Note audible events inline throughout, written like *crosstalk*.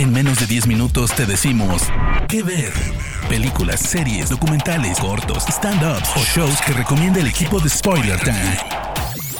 En menos de 10 minutos te decimos qué ver. Películas, series, documentales, cortos, stand-ups o shows que recomienda el equipo de Spoiler Time.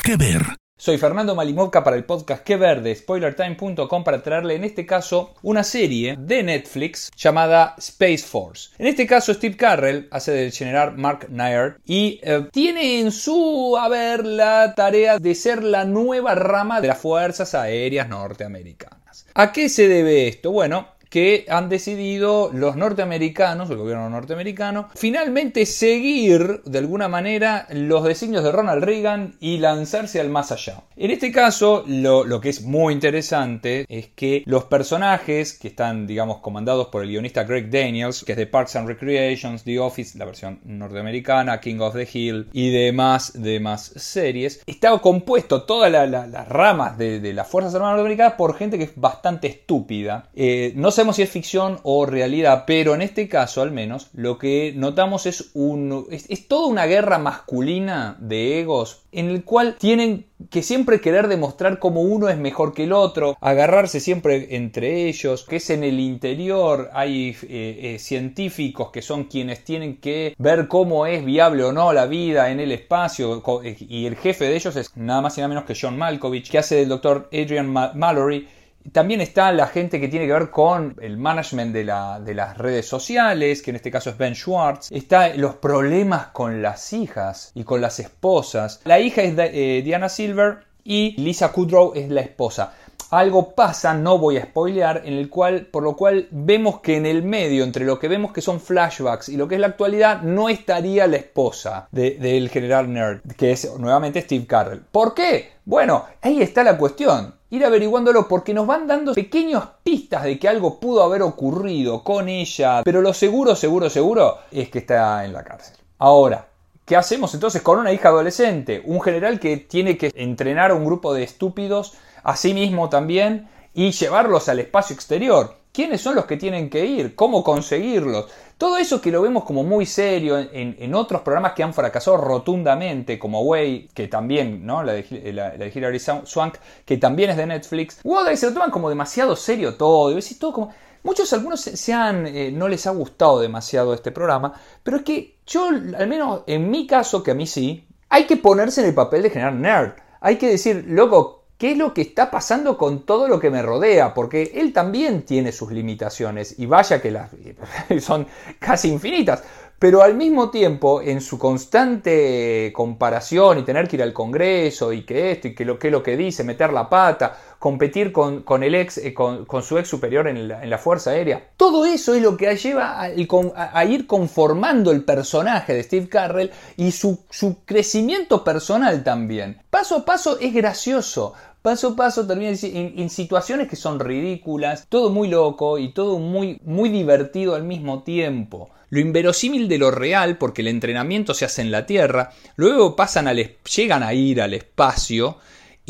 ¿Qué ver? Soy Fernando Malimovka para el podcast Que Ver de SpoilerTime.com para traerle en este caso una serie de Netflix llamada Space Force. En este caso Steve Carrell hace del general Mark Nair y eh, tiene en su haber la tarea de ser la nueva rama de las Fuerzas Aéreas Norteamericanas. ¿A qué se debe esto? Bueno, que han decidido los norteamericanos, el gobierno norteamericano, finalmente seguir de alguna manera los designios de Ronald Reagan y lanzarse al más allá. En este caso, lo, que es muy interesante es que los personajes que están, digamos, comandados por el guionista Greg Daniels, que es de Parks and Recreations, The Office, la versión norteamericana, King of the Hill y demás, demás series, está compuesto todas las ramas de, las Fuerzas Armadas norteamericanas por gente que es bastante estúpida. Eh, no sabemos si es ficción o realidad, pero en este caso al menos lo que notamos es, un, es, toda una guerra masculina de egos en el cual tienen que siempre querer demostrar cómo uno es mejor que el otro, agarrarse siempre entre ellos, que es en el interior, hay eh, eh, científicos que son quienes tienen que ver cómo es viable o no la vida en el espacio, eh, y el jefe de ellos es nada más y nada menos que John Malkovich, que hace del doctor Adrian Mallory, también está la gente que tiene que ver con el management de, las redes sociales, que en este caso es Ben Schwartz. Está los problemas con las hijas y con las esposas. La hija es eh, Diana Silver y Lisa Kudrow es la esposa. Algo pasa, no voy a spoilear, en el cual, por lo cual vemos que en el medio, entre lo que vemos que son flashbacks y lo que es la actualidad, no estaría la esposa del general Nerd, que es nuevamente Steve Carrell. ¿Por qué? Bueno, ahí está la cuestión ir averiguándolo porque nos van dando pequeñas pistas de que algo pudo haber ocurrido con ella, pero lo seguro, seguro, seguro es que está en la cárcel. Ahora, ¿qué hacemos entonces con una hija adolescente? Un general que tiene que entrenar a un grupo de estúpidos, a sí mismo también, y llevarlos al espacio exterior. ¿Quiénes son los que tienen que ir? ¿Cómo conseguirlos? Todo eso que lo vemos como muy serio en, otros programas que han fracasado rotundamente, como Way, que también, ¿no? La de, la, de Hilary Swank, que también es de Netflix. Wow, se lo toman como demasiado serio todo. Y todo como... Muchos, algunos se han, eh, no les ha gustado demasiado este programa, pero es que yo, al menos en mi caso, que a mí sí, hay que ponerse en el papel de generar nerd. Hay que decir, loco, qué es lo que está pasando con todo lo que me rodea, porque él también tiene sus limitaciones y vaya que las *laughs* son casi infinitas, pero al mismo tiempo en su constante comparación y tener que ir al Congreso y que esto y que lo que, lo que dice, meter la pata, competir con, el ex, eh, con, su ex superior en la, Fuerza Aérea, todo eso es lo que lleva a, ir conformando el personaje de Steve Carrell y su, su crecimiento personal también. Paso a paso es gracioso, paso a paso termina en, situaciones que son ridículas, todo muy loco y todo muy, muy divertido al mismo tiempo. Lo inverosímil de lo real, porque el entrenamiento se hace en la Tierra, luego pasan al, llegan a ir al espacio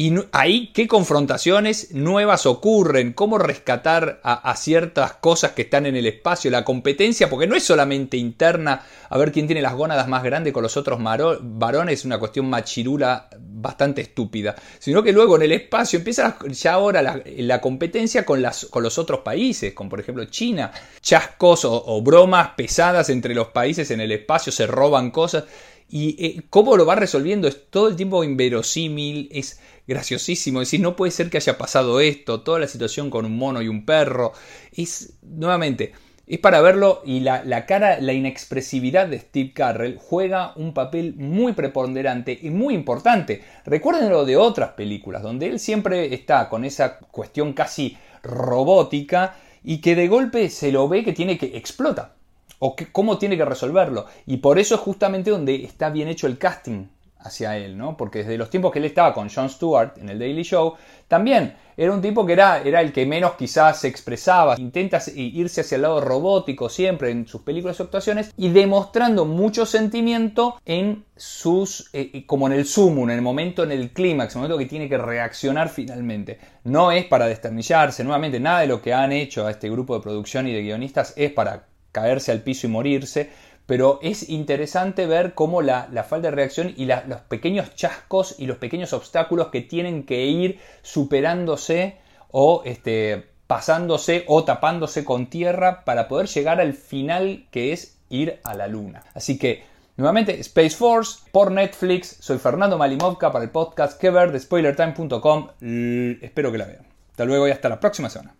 y ahí qué confrontaciones nuevas ocurren, cómo rescatar a, ciertas cosas que están en el espacio, la competencia, porque no es solamente interna, a ver quién tiene las gónadas más grandes con los otros varones, una cuestión machirula bastante estúpida, sino que luego en el espacio empieza ya ahora la, competencia con, las, con, los otros países, como por ejemplo China, chascos o bromas pesadas entre los países en el espacio, se roban cosas. Y eh, cómo lo va resolviendo es todo el tiempo inverosímil, es graciosísimo. Es decir, no puede ser que haya pasado esto, toda la situación con un mono y un perro. Es, nuevamente, es para verlo y la, la, cara, la inexpresividad de Steve Carrell juega un papel muy preponderante y muy importante. Recuérdenlo de otras películas, donde él siempre está con esa cuestión casi robótica y que de golpe se lo ve que tiene que explota o cómo tiene que resolverlo. Y por eso es justamente donde está bien hecho el casting hacia él, ¿no? Porque desde los tiempos que él estaba con Jon Stewart en el Daily Show, también era un tipo que era, era el que menos quizás se expresaba, intenta irse hacia el lado robótico siempre en sus películas y actuaciones y demostrando mucho sentimiento en sus, eh, eh, como en el sumo, en el momento, en el clímax, en el momento que tiene que reaccionar finalmente. No es para desternillarse, nuevamente, nada de lo que han hecho a este grupo de producción y de guionistas es para caerse al piso y morirse, pero es interesante ver cómo la, falta de reacción y los pequeños chascos y los pequeños obstáculos que tienen que ir superándose o este, pasándose o tapándose con tierra para poder llegar al final que es ir a la luna. Así que Nuevamente, Space Force por Netflix. Soy Fernando Malimovka para el podcast que de spoilertime.com. Espero que la vean. Hasta luego y hasta la próxima semana.